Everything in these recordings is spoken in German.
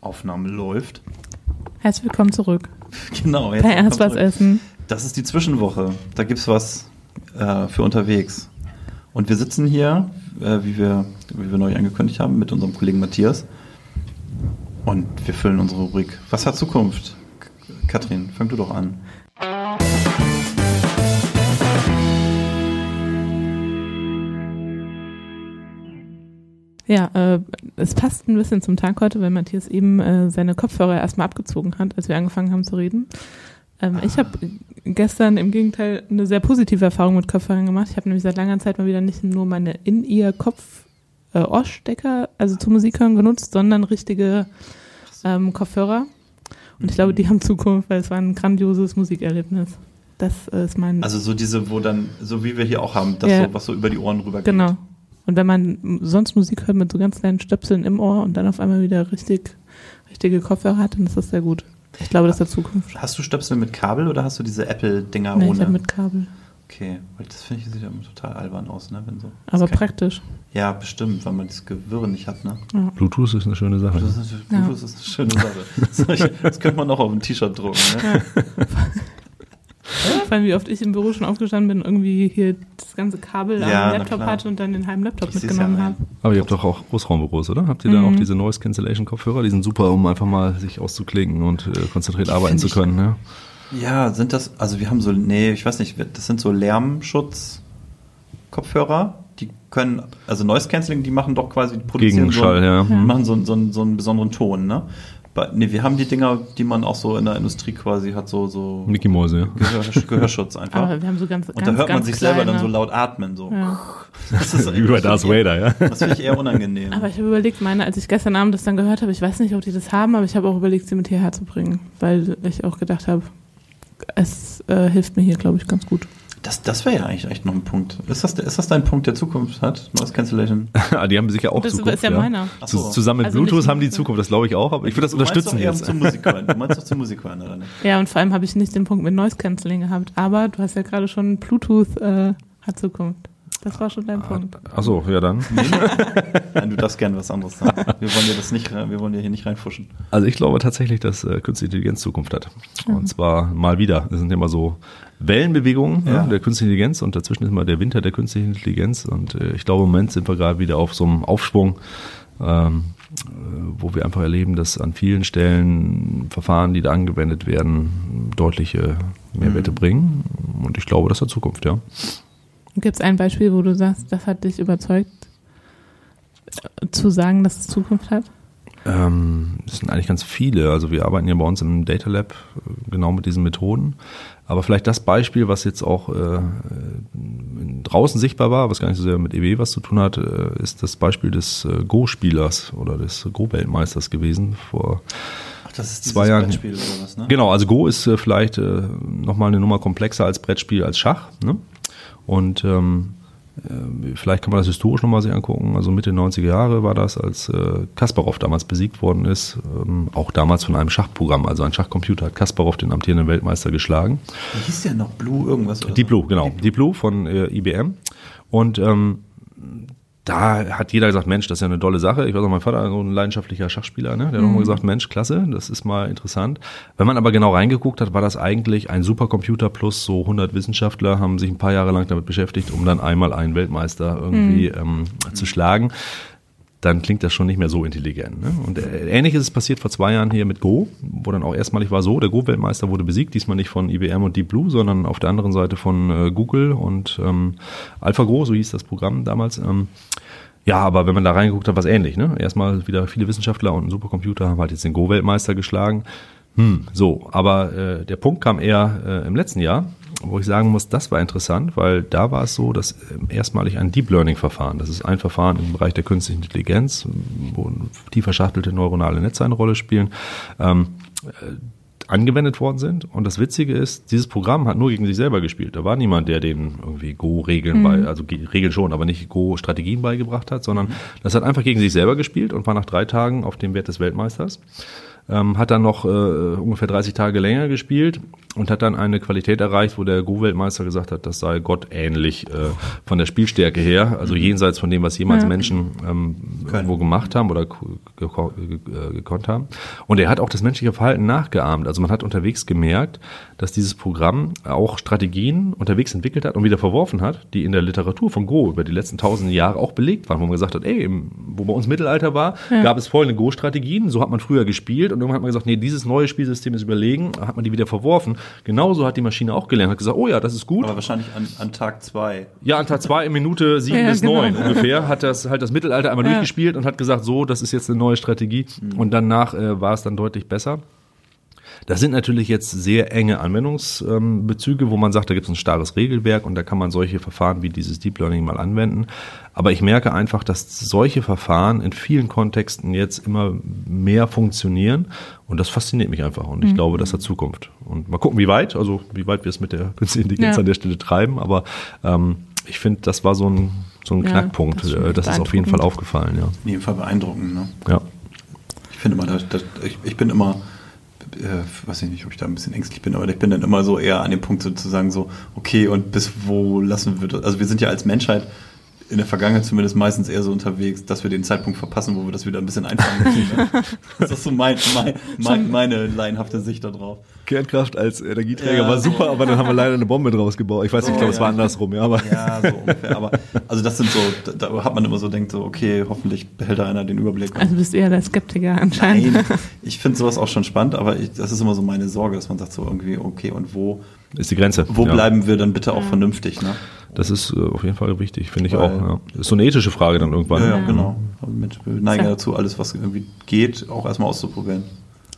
Aufnahme läuft. Herzlich willkommen zurück. Genau, jetzt Bei erst was essen. Das ist die Zwischenwoche. Da gibt's was äh, für unterwegs. Und wir sitzen hier, äh, wie, wir, wie wir neu angekündigt haben, mit unserem Kollegen Matthias. Und wir füllen unsere Rubrik. Was hat Zukunft? Katrin, fang du doch an. Ja, äh, es passt ein bisschen zum Tag heute, weil Matthias eben äh, seine Kopfhörer erstmal abgezogen hat, als wir angefangen haben zu reden. Ähm, Ich habe gestern im Gegenteil eine sehr positive Erfahrung mit Kopfhörern gemacht. Ich habe nämlich seit langer Zeit mal wieder nicht nur meine In-Ear-Kopf äh, Ohrstecker, also zu Musik hören genutzt, sondern richtige ähm, Kopfhörer. Und ich glaube, die haben Zukunft, weil es war ein grandioses Musikerlebnis. Das äh, ist mein Also so diese, wo dann, so wie wir hier auch haben, das Ja. so, was so über die Ohren rüber geht. Genau. Und wenn man sonst Musik hört mit so ganz kleinen Stöpseln im Ohr und dann auf einmal wieder richtig, richtige Kopfhörer hat, dann ist das sehr gut. Ich glaube, das ist der Zukunft. Hast du Stöpsel mit Kabel oder hast du diese Apple-Dinger Nee, ich ohne? habe mit Kabel. okay, weil das finde ich sieht ja immer total albern aus, ne? Wenn so. Aber praktisch. Ja, bestimmt, weil man das Gewirre nicht hat, ne? Ja. Bluetooth ist eine schöne Sache. Das ist, Ja. das ist eine schöne Sache. Das, könnte man auch auf ein T-Shirt drucken. Ne? Vor allem, wie oft ich im Büro schon aufgestanden bin, irgendwie hier ganze Kabel Ja, am Laptop hatte und dann den halben Laptop Ich mitgenommen ja habe. Aber ihr habt doch auch Großraumbüros, oder? Habt ihr da Mhm. auch diese Noise Cancellation Kopfhörer? Die sind super, um einfach mal sich auszuklinken und äh, konzentriert arbeiten zu ich- können. Ne? Ja, sind das, also wir haben so, nee, ich weiß nicht, das sind so Lärmschutz-Kopfhörer. Die können, also Noise Cancelling, die machen doch quasi, die produzieren Gegenschall, so, ja. die machen so, so, so einen besonderen Ton, ne? Nee, wir haben die Dinger, die man auch so in der Industrie quasi hat, so, so Mickey Mäuse, ja. Gehör, Gehörschutz einfach. Aber wir haben so ganz, Und ganz, da hört man sich selber dann kleine- so laut atmen, so. Ja. Das ist Wie bei Darth Vader, ja. Das finde ich eher unangenehm. Aber ich habe überlegt, meine, als ich gestern Abend das dann gehört habe, ich weiß nicht, ob die das haben, aber ich habe auch überlegt, sie mit hierher zu bringen, weil ich auch gedacht habe, es äh, hilft mir hier, glaube ich, ganz gut. Das, das wäre ja eigentlich echt noch ein Punkt. Ist das, ist das dein Punkt, der Zukunft hat? Noise Cancellation? Ah, die haben sicher auch das Zukunft. ist ja, meiner. Ach Zu- so. Zusammen mit Also Bluetooth haben die Zukunft, das glaube ich auch, aber ich würde das Du meinst unterstützen jetzt. Zum Musik hören. Du meinst doch zum Musik hören, oder nicht? Ja, und vor allem habe ich nicht den Punkt mit Noise Cancelling gehabt, aber du hast ja gerade schon Bluetooth äh, hat Zukunft. Das war schon dein Punkt. Achso, ja dann. Nein, du darfst gerne was anderes sagen. Wir wollen dir das nicht, rein- wir wollen dir hier nicht reinfuschen. Also ich glaube tatsächlich, dass äh, Künstliche Intelligenz Zukunft hat. Und zwar mal wieder. Es sind immer so Wellenbewegungen Ja. ne, der Künstlichen Intelligenz und dazwischen ist mal der Winter der Künstlichen Intelligenz. Und äh, ich glaube, im Moment sind wir gerade wieder auf so einem Aufschwung, ähm, äh, wo wir einfach erleben, dass an vielen Stellen Verfahren, die da angewendet werden, deutliche Mehrwerte bringen. Und ich glaube, das hat Zukunft, ja. Gibt es ein Beispiel, wo du sagst, das hat dich überzeugt, äh, zu sagen, dass es Zukunft hat? Ähm, es sind eigentlich ganz viele. Also wir arbeiten ja bei uns im Data Lab äh, genau mit diesen Methoden. Aber vielleicht das Beispiel, was jetzt auch äh, draußen sichtbar war, was gar nicht so sehr mit EW was zu tun hat, äh, ist das Beispiel des äh, Go-Spielers oder des Go-Weltmeisters gewesen vor Ach, das ist Zwei Jahre. Brettspiel oder was, ne? Genau, also Go ist äh, vielleicht äh, nochmal eine Nummer komplexer als Brettspiel, als Schach. Ne? Und ähm, äh, vielleicht kann man das historisch nochmal sich angucken. Also Mitte 90er Jahre war das, als äh, Kasparov damals besiegt worden ist. Ähm, auch damals von einem Schachprogramm. Also ein Schachcomputer hat Kasparov den amtierenden Weltmeister geschlagen. Wie hieß der noch? Blue irgendwas? Oder Deep? Blue, genau. Deep Blue von äh, IBM. Und ähm, da hat jeder gesagt, Mensch, das ist ja eine tolle Sache. Ich weiß auch, mein Vater so ein leidenschaftlicher Schachspieler, ne? der hat auch mal gesagt, Mensch, klasse, das ist mal interessant. Wenn man aber genau reingeguckt hat, war das eigentlich ein Supercomputer plus so 100 Wissenschaftler haben sich ein paar Jahre lang damit beschäftigt, um dann einmal einen Weltmeister irgendwie ähm, zu schlagen. Dann klingt das schon nicht mehr so intelligent. Ne? Und äh, ähnliches ist passiert vor zwei Jahren hier mit Go, wo dann auch erstmalig war so, der Go-Weltmeister wurde besiegt, diesmal nicht von IBM und Deep Blue, sondern auf der anderen Seite von äh, Google und ähm, AlphaGo, so hieß das Programm damals. Ähm, ja, aber wenn man da reingeguckt hat, was ähnlich. Ne? Erstmal wieder viele Wissenschaftler und ein Supercomputer haben halt jetzt den Go-Weltmeister geschlagen. Hm, so, aber äh, der Punkt kam eher äh, im letzten Jahr, wo ich sagen muss, das war interessant, weil da war es so, dass ähm, erstmalig ein Deep Learning-Verfahren, das ist ein Verfahren im Bereich der künstlichen Intelligenz, wo tief verschachtelte neuronale Netze eine Rolle spielen, ähm, äh, angewendet worden sind. Und das Witzige ist, dieses Programm hat nur gegen sich selber gespielt. Da war niemand, der den irgendwie Go-Regeln bei, also Ge- Regeln schon, aber nicht Go-Strategien beigebracht hat, sondern das hat einfach gegen sich selber gespielt und war nach drei Tagen auf dem Wert des Weltmeisters. Ähm, hat dann noch äh, ungefähr 30 Tage länger gespielt und hat dann eine Qualität erreicht, wo der Go-Weltmeister gesagt hat, das sei gottähnlich äh, von der Spielstärke her, also jenseits von dem, was jemals Ja. Menschen ähm, irgendwo gemacht haben oder äh, gekonnt haben. Und er hat auch das menschliche Verhalten nachgeahmt. Also man hat unterwegs gemerkt, dass dieses Programm auch Strategien unterwegs entwickelt hat und wieder verworfen hat, die in der Literatur von Go über die letzten tausend Jahre auch belegt waren, wo man gesagt hat, ey, wo bei uns Mittelalter war, gab es folgende Go-Strategien, so hat man früher gespielt und irgendwann hat man gesagt, nee, dieses neue Spielsystem ist überlegen, hat man die wieder verworfen. Genauso hat die Maschine auch gelernt, hat gesagt, oh ja, das ist gut. Aber wahrscheinlich an, an Tag zwei. Ja, an Tag zwei in Minute sieben Ja, bis genau. neun ungefähr hat das halt das Mittelalter einmal Ja. durchgespielt und hat gesagt, so, das ist jetzt eine neue Strategie. Und danach äh, war es dann deutlich besser. Das sind natürlich jetzt sehr enge Anwendungsbezüge, wo man sagt, da gibt es ein starres Regelwerk und da kann man solche Verfahren wie dieses Deep Learning mal anwenden. Aber ich merke einfach, dass solche Verfahren in vielen Kontexten jetzt immer mehr funktionieren und das fasziniert mich einfach und ich glaube, das hat Zukunft. Und mal gucken, wie weit, also wie weit wir es mit der künstlichen Intelligenz Ja. an der Stelle treiben, aber ähm, ich finde, das war so ein, so ein Ja, Knackpunkt. das ist Äh, Das ist auf jeden Fall aufgefallen, ja. In jedem Fall beeindruckend. Ne? ja. Ich finde immer, das, das, ich, ich bin immer, äh, weiß ich nicht, ob ich da ein bisschen ängstlich bin, aber ich bin dann immer so eher an dem Punkt sozusagen so, okay, und bis wo lassen wir das? Also wir sind ja als Menschheit in der Vergangenheit zumindest meistens eher so unterwegs, dass wir den Zeitpunkt verpassen, wo wir das wieder ein bisschen einfangen müssen. ne? das ist so mein, mein, mein, meine laienhafte Sicht darauf. Kernkraft als Energieträger Ja. war super, aber dann haben wir leider eine Bombe draus gebaut. Ich weiß nicht, ich glaube, es war andersrum, ja, aber. Ja, so ungefähr. Aber also das sind so, da, da hat man immer so denkt so, okay, hoffentlich behält da einer den Überblick. Also du bist eher der Skeptiker anscheinend. Nein, ich finde sowas auch schon spannend, aber ich, das ist immer so meine Sorge, dass man sagt so irgendwie, okay, und wo, Ist die Grenze. wo ja. bleiben wir dann bitte auch vernünftig, ne? Das ist äh, auf jeden Fall wichtig, finde ich Weil- auch. Ja. Ist so eine ethische Frage dann irgendwann. Ja, ja, Ja. genau. Wir neigen ja Ja. dazu, alles, was irgendwie geht, auch erstmal auszuprobieren.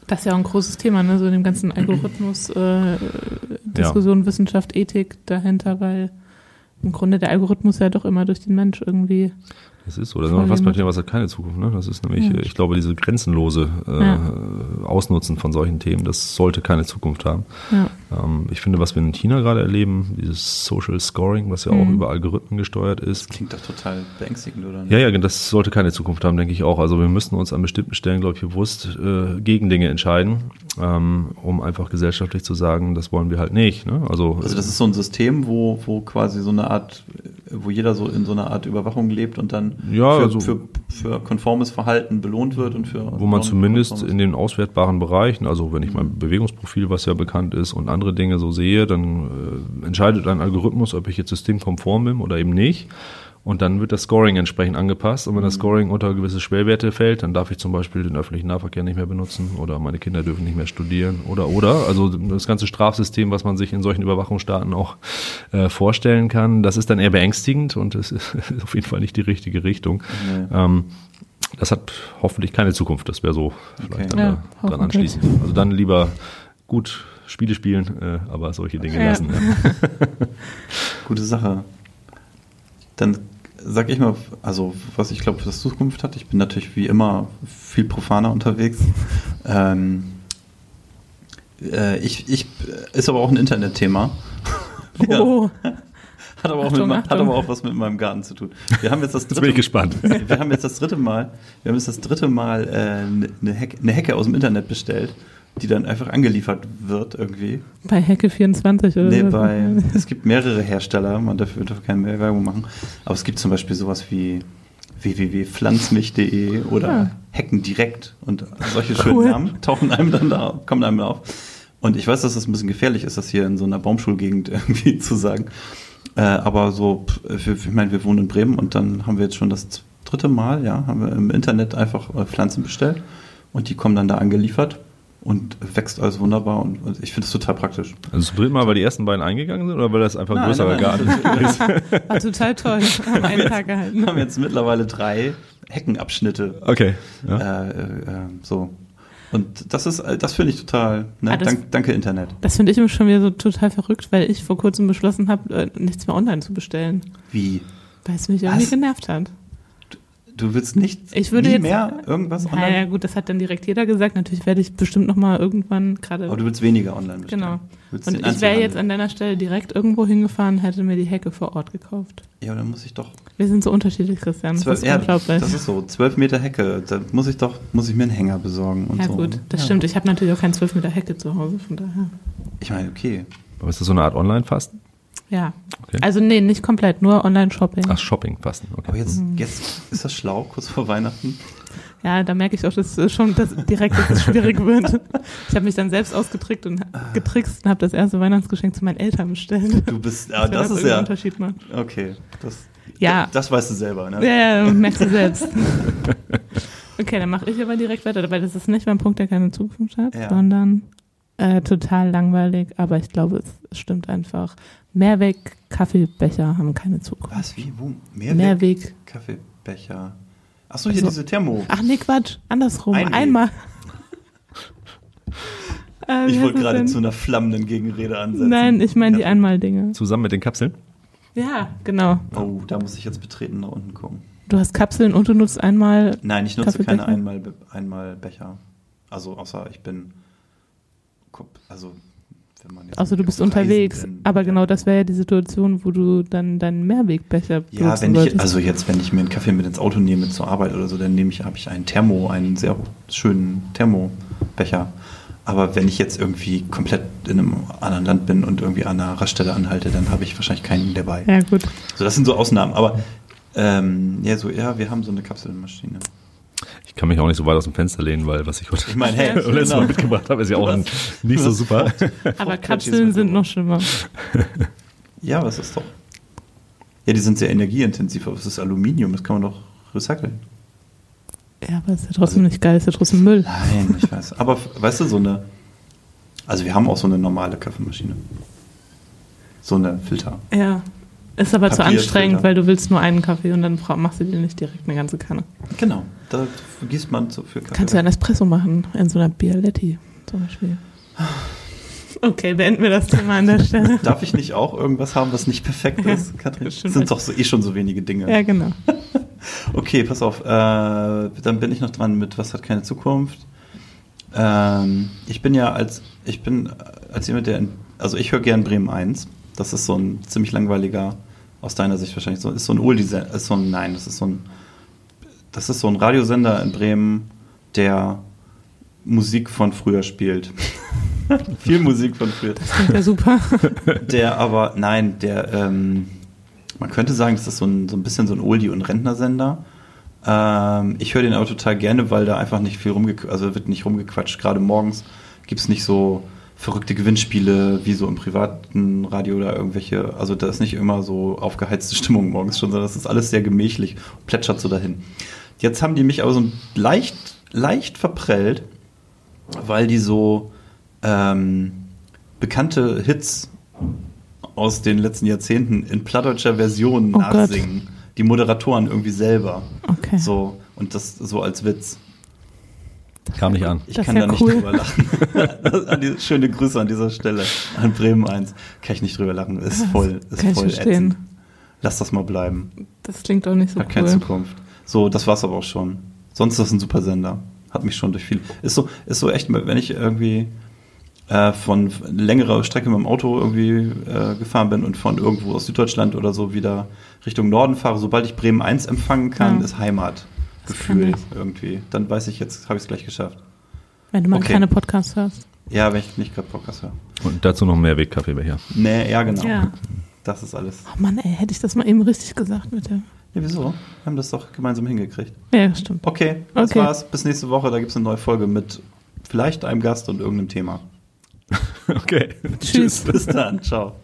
Das ist ja auch ein großes Thema, ne? so in dem ganzen Algorithmus, äh, Diskussion, Wissenschaft, Ethik dahinter, weil im Grunde der Algorithmus ja doch immer durch den Mensch irgendwie. Das ist so. Da sind wir fast bei dem, was hat keine Zukunft. Ne? Das ist nämlich, Ja. äh, ich glaube, diese grenzenlose äh, Ja. Ausnutzen von solchen Themen, das sollte keine Zukunft haben. Ja. Ähm, ich finde, was wir in China gerade erleben, dieses Social Scoring, was ja auch Mhm. über Algorithmen gesteuert ist, Klingt doch total beängstigend, oder? Ja, ja, das sollte keine Zukunft haben, denke ich auch. Also wir müssten uns an bestimmten Stellen, glaube ich, bewusst äh, gegen Dinge entscheiden, ähm, um einfach gesellschaftlich zu sagen, das wollen wir halt nicht. Ne? Also, Also das ist so ein System, wo, wo quasi so eine Art, wo jeder so in so einer Art Überwachung lebt und dann Ja, für, also- für, für konformes Verhalten belohnt wird und für wo man zumindest in den auswertbaren Bereichen, also wenn ich mein Bewegungsprofil, was ja bekannt ist, und andere Dinge so sehe, dann äh, entscheidet ein Algorithmus, ob ich jetzt systemkonform bin oder eben nicht. Und dann wird das Scoring entsprechend angepasst. Und wenn das Scoring unter gewisse Schwellwerte fällt, dann darf ich zum Beispiel den öffentlichen Nahverkehr nicht mehr benutzen oder meine Kinder dürfen nicht mehr studieren oder oder. Also das ganze Strafsystem, was man sich in solchen Überwachungsstaaten auch äh, vorstellen kann, das ist dann eher beängstigend und es ist auf jeden Fall nicht die richtige Richtung. Nee. Ähm, das hat hoffentlich keine Zukunft. Das wäre so vielleicht Okay. dann Ja, da, dran anschließen. Also dann lieber gut Spiele spielen, äh, aber solche Dinge Ja. lassen. Ja. Gute Sache. Dann sag ich mal, also was ich glaube, was Zukunft hat. Ich bin natürlich wie immer viel profaner unterwegs. Ähm, äh, ich, ich ist aber auch ein Internetthema. Ja. Oh, Hat aber, auch Achtung, mit, hat aber auch was mit meinem Garten zu tun. Wir haben jetzt das Jetzt dritte, bin ich gespannt. wir haben jetzt das dritte Mal, wir haben jetzt das dritte Mal äh, eine, Hecke, eine Hecke aus dem Internet bestellt, die dann einfach angeliefert wird irgendwie. bei Hecke 24 oder Nee, so. bei, es gibt mehrere Hersteller, man darf, darf keine mehr Werbung machen, aber es gibt zum Beispiel sowas wie www.pflanzmich.de oder Ah. Hecken direkt und solche schönen Cool. Namen tauchen einem dann da, kommen einem auf. Und ich weiß, dass das ein bisschen gefährlich ist, das hier in so einer Baumschulgegend irgendwie zu sagen. Äh, aber so, ich meine, wir wohnen in Bremen und dann haben wir jetzt schon das dritte Mal, ja, haben wir im Internet einfach äh, Pflanzen bestellt und die kommen dann da angeliefert und wächst alles wunderbar und, und ich finde es total praktisch. Also zum dritten Mal, weil die ersten beiden eingegangen sind oder weil das einfach ein Nein, größerer nein, Garten ist? War total toll. Haben einen Tag gehalten. Wir haben jetzt mittlerweile drei Heckenabschnitte. Okay. Ja. Äh, äh, äh, so. Und das ist, das finde ich total. Ne? Ah, das- Dank, danke Internet. Das finde ich immer schon wieder so total verrückt, weil ich vor kurzem beschlossen habe, äh, nichts mehr online zu bestellen. Wie? Weil es mich irgendwie Was? genervt hat. Du willst nicht Ich würde jetzt- mehr irgendwas online? Naja, gut, das hat dann direkt jeder gesagt. Natürlich werde ich bestimmt nochmal irgendwann gerade. Aber du willst weniger online bestellen. Genau. Willst Und ich wäre jetzt an deiner Stelle direkt irgendwo hingefahren, hätte mir die Hecke vor Ort gekauft. Ja, dann muss ich doch. Wir sind so unterschiedlich, Christian. Das Zwölf, ist ja, unglaublich. das ist so. Zwölf Meter Hecke. Da muss ich doch, muss ich mir einen Hänger besorgen und ja, so. gut, das ja. stimmt. Ich habe natürlich auch keinen 12 Meter Hecke zu Hause, von daher. Ich meine, okay. Aber ist das so eine Art Online-Fasten? Ja. Okay. Also nee, nicht komplett, nur Online-Shopping. Ach, Shopping-Fasten, okay. Aber jetzt, jetzt ist das schlau, kurz vor Weihnachten. Ja, da merke ich auch, dass es schon dass direkt, dass es schwierig wird. Ich habe mich dann selbst ausgetrickt und getrickst und habe das erste Weihnachtsgeschenk zu meinen Eltern bestellt. Du bist, ja, Wenn das ist irgendeinen ja, Unterschied macht. okay. Das, Ja. Das weißt du selber, ne? Ja, ja, merkst du selbst. Okay, dann mache ich aber direkt weiter, weil das ist nicht mein Punkt, der keine Zukunft hat, Ja. sondern äh, total langweilig, aber ich glaube, es stimmt einfach. Mehrweg Kaffeebecher haben keine Zukunft. Was, wie, wo? Mehrweg? Mehrweg. Kaffeebecher. Achso, hier Also- diese Thermo. Ach nee, Quatsch, andersrum. Einweg. Einmal. Äh, ich wollte gerade zu einer flammenden Gegenrede ansetzen. Nein, ich meine die. Einmal-Dinge. Zusammen mit den Kapseln? Ja, genau. Oh, da muss ich jetzt betreten nach unten gucken. Du hast Kapseln und du nutzt einmal. Nein, ich nutze keine einmal, einmal Becher. Also außer ich bin, also wenn man jetzt Also du bist unterwegs. bin, Aber genau das wäre ja die Situation, wo du dann deinen Mehrwegbecher Ja, wenn ich, also jetzt, wenn ich mir einen Kaffee mit ins Auto nehme zur Arbeit oder so, dann nehme ich, habe ich einen Thermo, einen sehr schönen Thermobecher. Aber wenn ich jetzt irgendwie komplett in einem anderen Land bin und irgendwie an einer Raststelle anhalte, dann habe ich wahrscheinlich keinen dabei. ja, gut. So, das sind so Ausnahmen. Aber ähm, ja, so, ja, wir haben so eine Kapselmaschine. Ich kann mich auch nicht so weit aus dem Fenster lehnen, weil was ich heute Ich meine, hey, letztes Mal genau. mitgebracht habe, ist ja auch Du nicht so super. Aber Kapseln sind noch schlimmer. Ja, was ist doch. Ja, die sind sehr energieintensiv, aber es ist Aluminium, das kann man doch recyceln. Ja, aber ist ja trotzdem nicht geil, ist ja trotzdem Müll. Nein, ich weiß. Aber weißt du, so eine. Also wir haben auch so eine normale Kaffeemaschine. So eine Filter. Ja. Ist aber zu anstrengend, weil du willst nur einen Kaffee und dann machst du dir nicht direkt eine ganze Kanne. Genau. Da gießt man so für Kaffee. Kannst du einen Espresso machen in so einer Bialetti zum Beispiel. Okay, beenden wir das Thema an der Stelle. Darf ich nicht auch irgendwas haben, was nicht perfekt ist, Katrin? Das sind doch so, eh schon so wenige Dinge. Ja, genau. Okay, pass auf. Äh, dann bin ich noch dran mit Was hat keine Zukunft. Ähm, ich bin ja als ich bin äh, als jemand, der in, also ich höre gern Bremen 1. Das ist so ein ziemlich langweiliger, aus deiner Sicht wahrscheinlich so, ist so ein Oldie, ist so ein, nein, das ist so ein, das ist so ein Radiosender in Bremen, der Musik von früher spielt. Viel Musik von früher. Klingt ja super. Der aber, nein, der, ähm, man könnte sagen, das ist so ein, so ein bisschen so ein Oldie- und Rentnersender. Ähm, ich höre den aber total gerne, weil da einfach nicht viel rumgequatscht, also wird nicht rumgequatscht. Gerade morgens gibt es nicht so verrückte Gewinnspiele wie so im privaten Radio oder irgendwelche, also da ist nicht immer so aufgeheizte Stimmung morgens schon, sondern das ist alles sehr gemächlich, plätschert so dahin. Jetzt haben die mich aber so leicht, leicht verprellt, weil die so ähm, bekannte Hits aus den letzten Jahrzehnten in plattdeutscher Version Oh Gott. nachsingen. Die Moderatoren irgendwie selber. Okay. So, und das so als Witz. Kam nicht an. Ich Das kann da nicht cool. drüber lachen. die, schöne Grüße an dieser Stelle. An Bremen 1. Kann ich nicht drüber lachen. Ist voll, ist Kann ich voll verstehen. ätzend. Lass das mal bleiben. Das klingt auch nicht so Hat keine cool. Zukunft. So, das war's aber auch schon. Sonst ist das ein super Sender. Hat mich schon durch viel. Ist so, ist so echt, wenn ich irgendwie äh, von längerer Strecke mit dem Auto irgendwie äh, gefahren bin und von irgendwo aus Süddeutschland oder so wieder Richtung Norden fahre, sobald ich Bremen 1 empfangen kann, Ja. ist Heimat. Das kann Gefühl ich. irgendwie. Dann weiß ich jetzt, habe ich es gleich geschafft. Wenn du mal Okay. keine Podcasts hörst. Ja, wenn ich nicht gerade Podcast höre. Und dazu noch mehr Wegkaffeebecher. Nee, ja, genau. Ja. Das ist alles. Oh Mann, ey, hätte ich das mal eben richtig gesagt mit dem. Ja, wieso? Wir haben das doch gemeinsam hingekriegt. Ja, stimmt. Okay, das Okay. war's. Bis nächste Woche. Da gibt's eine neue Folge mit vielleicht einem Gast und irgendeinem Thema. Okay. Tschüss. Bis dann. Ciao.